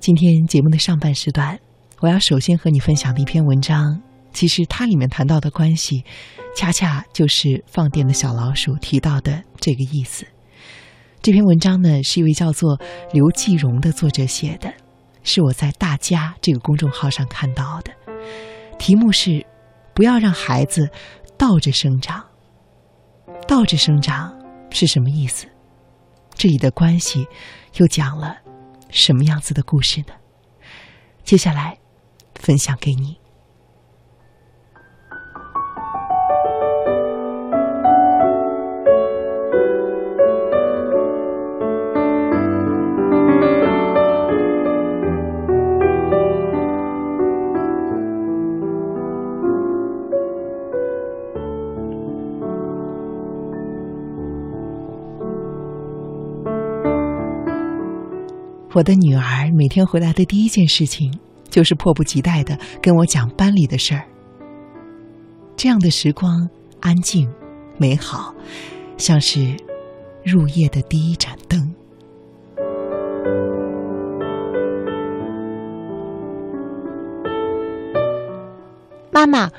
今天节目的上半时段，我要首先和你分享的一篇文章，其实它里面谈到的关系，恰恰就是放电的小老鼠提到的这个意思。这篇文章呢，是一位叫做刘继荣的作者写的，是我在大家这个公众号上看到的，题目是“不要让孩子倒着生长”。倒着生长是什么意思？这里的关系又讲了什么样子的故事呢？接下来分享给你。我的女儿每天回来的第一件事情，就是迫不及待的跟我讲班里的事儿。这样的时光安静、美好，像是入夜的第一盏灯。妈妈，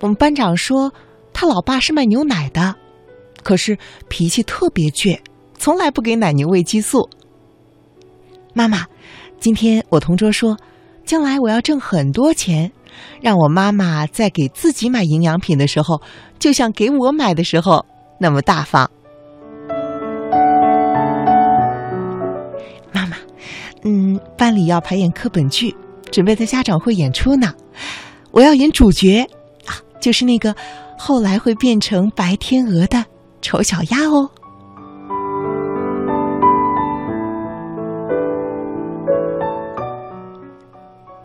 我们班长说，他老爸是卖牛奶的，可是脾气特别倔，从来不给奶牛喂激素。妈妈，今天我同桌说，将来我要挣很多钱，让我妈妈在给自己买营养品的时候，就像给我买的时候那么大方。妈妈，嗯，班里要排演课本剧，准备在家长会演出呢，我要演主角啊，就是那个后来会变成白天鹅的丑小鸭哦。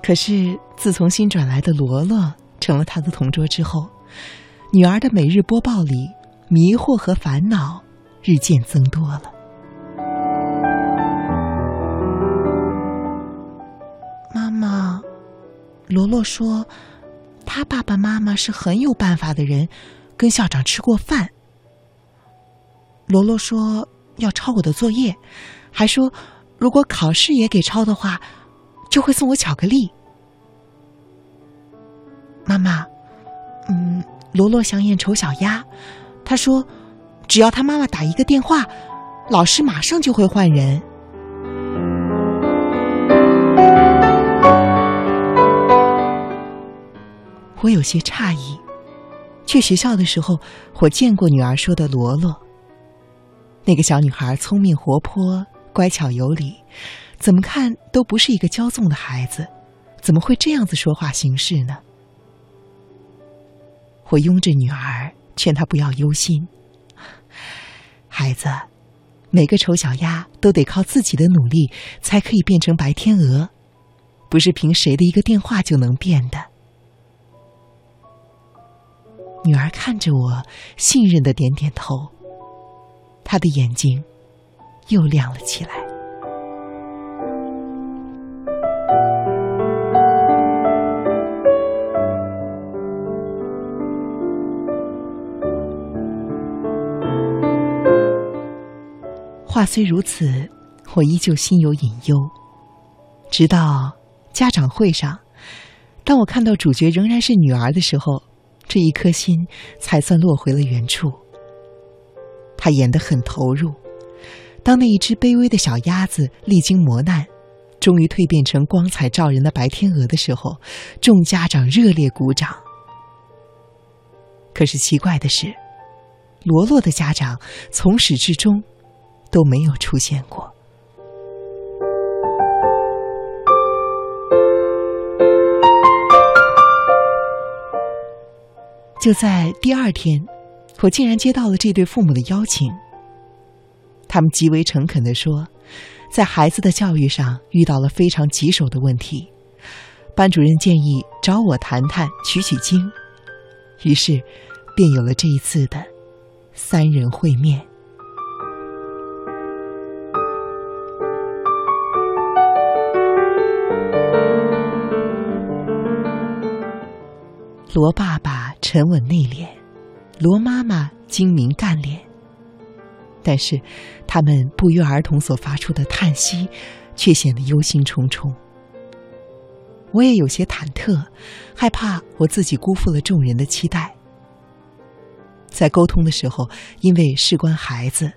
可是，自从新转来的罗罗成了他的同桌之后，女儿的每日播报里迷惑和烦恼日渐增多了。妈妈，罗罗说，他爸爸妈妈是很有办法的人，跟校长吃过饭。罗罗说要抄我的作业，还说如果考试也给抄的话，就会送我巧克力。妈妈，嗯，罗罗想演丑小鸭，他说，只要他妈妈打一个电话，老师马上就会换人。我有些诧异，去学校的时候，我见过女儿说的罗罗。那个小女孩聪明活泼、乖巧有礼，怎么看都不是一个骄纵的孩子，怎么会这样子说话行事呢？我拥着女儿，劝她不要忧心。孩子，每个丑小鸭都得靠自己的努力才可以变成白天鹅，不是凭谁的一个电话就能变的。女儿看着我，信任的点点头，她的眼睛又亮了起来。虽如此，我依旧心有隐忧。直到家长会上，当我看到主角仍然是女儿的时候，这一颗心才算落回了原处。她演得很投入。当那一只卑微的小鸭子历经磨难，终于蜕变成光彩照人的白天鹅的时候，众家长热烈鼓掌。可是奇怪的是，罗罗的家长从始至终。都没有出现过。就在第二天，我竟然接到了这对父母的邀请。他们极为诚恳的说，在孩子的教育上遇到了非常棘手的问题，班主任建议找我谈谈、取取经，于是便有了这一次的三人会面。罗爸爸沉稳内敛，罗妈妈精明干练。但是，他们不约而同所发出的叹息，却显得忧心忡忡。我也有些忐忑，害怕我自己辜负了众人的期待。在沟通的时候，因为事关孩子，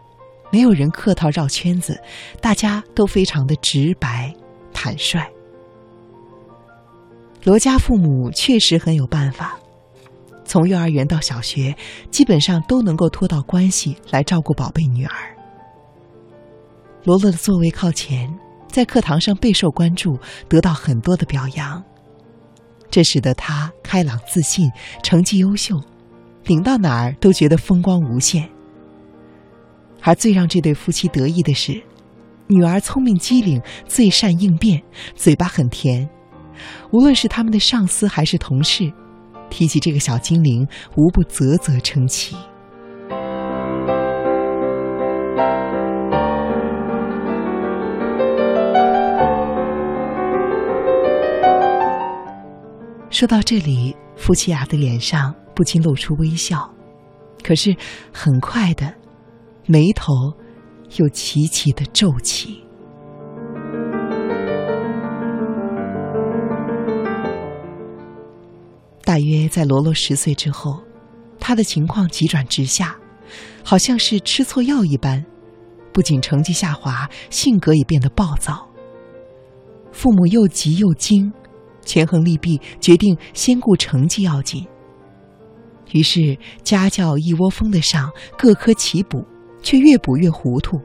没有人客套绕圈子，大家都非常的直白、坦率。罗家父母确实很有办法，从幼儿园到小学，基本上都能够托到关系来照顾宝贝女儿。罗罗的座位靠前，在课堂上备受关注，得到很多的表扬，这使得他开朗自信，成绩优秀，领到哪儿都觉得风光无限。而最让这对夫妻得意的是，女儿聪明机灵，最善应变，嘴巴很甜。无论是他们的上司还是同事，提起这个小精灵，无不啧啧称奇。说到这里，夫妻俩的脸上不禁露出微笑，可是很快的，眉头又齐齐的皱起。大约在罗罗十岁之后，他的情况急转直下，好像是吃错药一般，不仅成绩下滑，性格也变得暴躁。父母又急又惊，权衡利弊，决定先顾成绩要紧。于是家教一窝蜂的上，各科齐补，却越补越糊涂。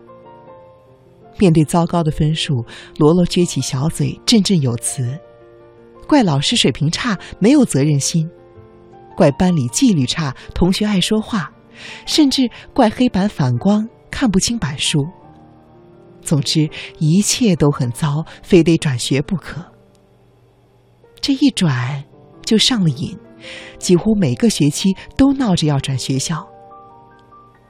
面对糟糕的分数，罗罗撅起小嘴，振振有词。怪老师水平差，没有责任心；怪班里纪律差，同学爱说话；甚至怪黑板反光，看不清板书。总之，一切都很糟，非得转学不可。这一转，就上了瘾，几乎每个学期都闹着要转学校。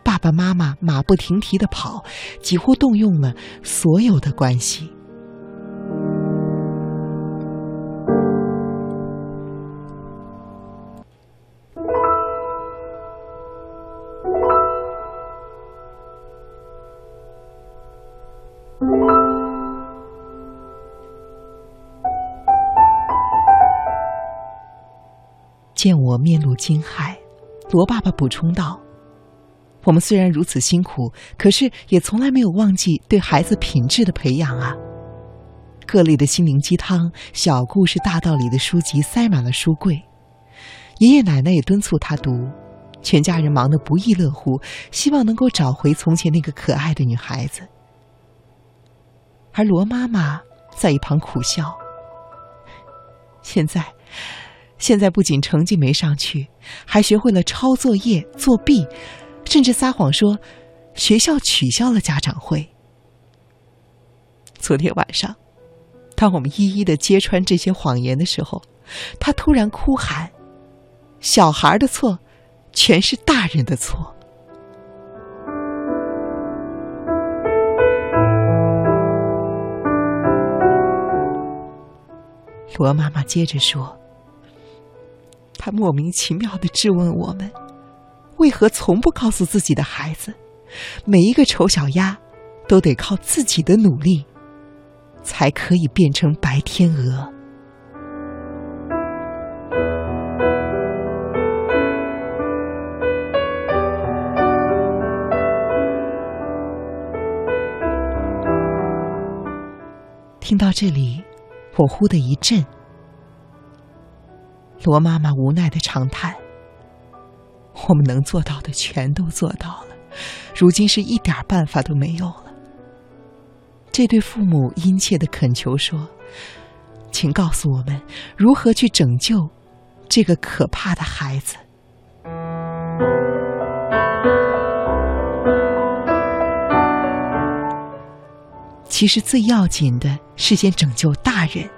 爸爸妈妈马不停蹄的跑，几乎动用了所有的关系。见我面露惊骇，罗爸爸补充道：“我们虽然如此辛苦，可是也从来没有忘记对孩子品质的培养啊！各类的心灵鸡汤、小故事、大道理的书籍塞满了书柜，爷爷奶奶也敦促他读，全家人忙得不亦乐乎，希望能够找回从前那个可爱的女孩子。而罗妈妈在一旁苦笑：现在。”现在不仅成绩没上去，还学会了抄作业、作弊，甚至撒谎说学校取消了家长会。昨天晚上，当我们一一的揭穿这些谎言的时候，他突然哭喊：“小孩的错，全是大人的错。”罗妈妈接着说。他莫名其妙的质问我们：“为何从不告诉自己的孩子，每一个丑小鸭都得靠自己的努力，才可以变成白天鹅？”听到这里，我忽的一震。罗妈妈无奈的长叹：“我们能做到的全都做到了，如今是一点办法都没有了。”这对父母殷切的恳求说：“请告诉我们如何去拯救这个可怕的孩子。”其实最要紧的是先拯救大人。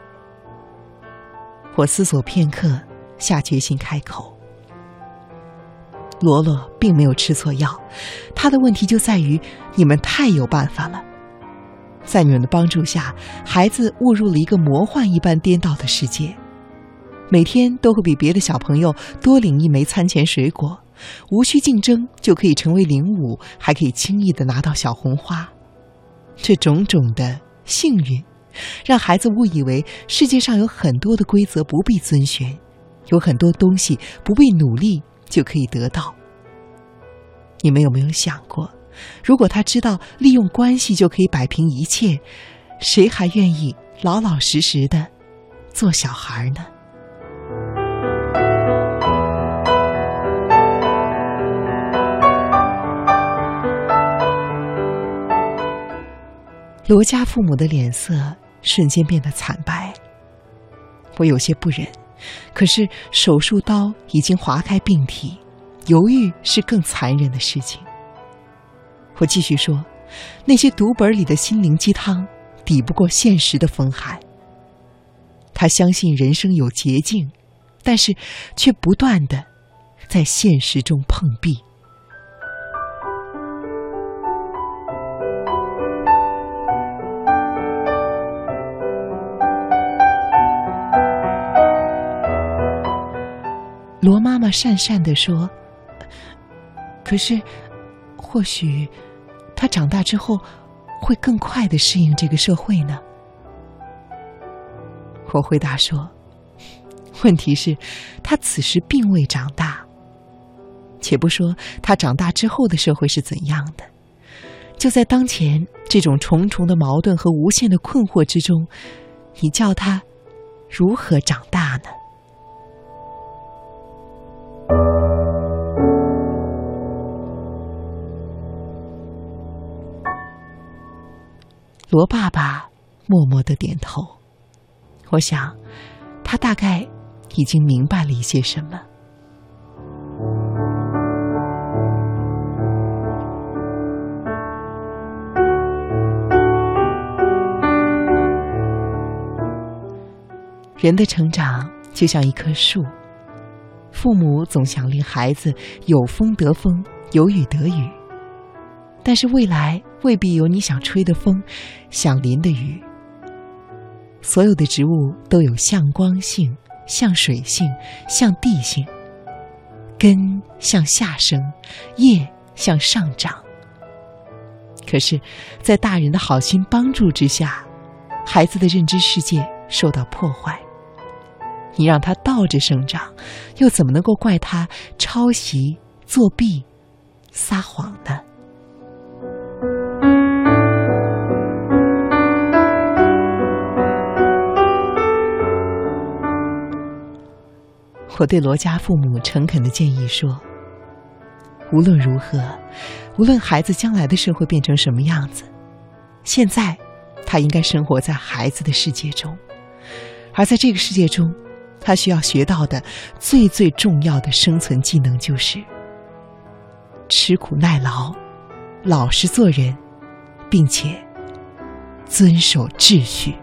我思索片刻。下决心开口。罗罗并没有吃错药，他的问题就在于你们太有办法了。在你们的帮助下，孩子误入了一个魔幻一般颠倒的世界，每天都会比别的小朋友多领一枚餐前水果，无需竞争就可以成为领舞，还可以轻易的拿到小红花。这种种的幸运，让孩子误以为世界上有很多的规则不必遵循，有很多东西不必努力就可以得到。你们有没有想过，如果他知道利用关系就可以摆平一切，谁还愿意老老实实的做小孩呢？罗家父母的脸色瞬间变得惨白。我有些不忍，可是手术刀已经划开病体，犹豫是更残忍的事情。我继续说，那些读本里的心灵鸡汤抵不过现实的风寒。他相信人生有捷径，但是却不断的在现实中碰壁。罗妈妈讪讪地说：“可是，或许他长大之后会更快的适应这个社会呢。”我回答说：“问题是，他此时并未长大。且不说他长大之后的社会是怎样的，就在当前这种重重的矛盾和无限的困惑之中，你叫他如何长大罗爸爸默默的点头，我想，他大概已经明白了一些什么。人的成长就像一棵树，父母总想令孩子有风得风，有雨得雨。但是未来未必有你想吹的风，想淋的雨。所有的植物都有向光性、向水性、向地性。根向下生，叶向上长。可是，在大人的好心帮助之下，孩子的认知世界受到破坏。你让他倒着生长，又怎么能够怪他抄袭、作弊、撒谎呢？我对罗家父母诚恳的建议说：“无论如何，无论孩子将来的社会变成什么样子，现在他应该生活在孩子的世界中，而在这个世界中，他需要学到的最最重要的生存技能就是吃苦耐劳、老实做人，并且遵守秩序。”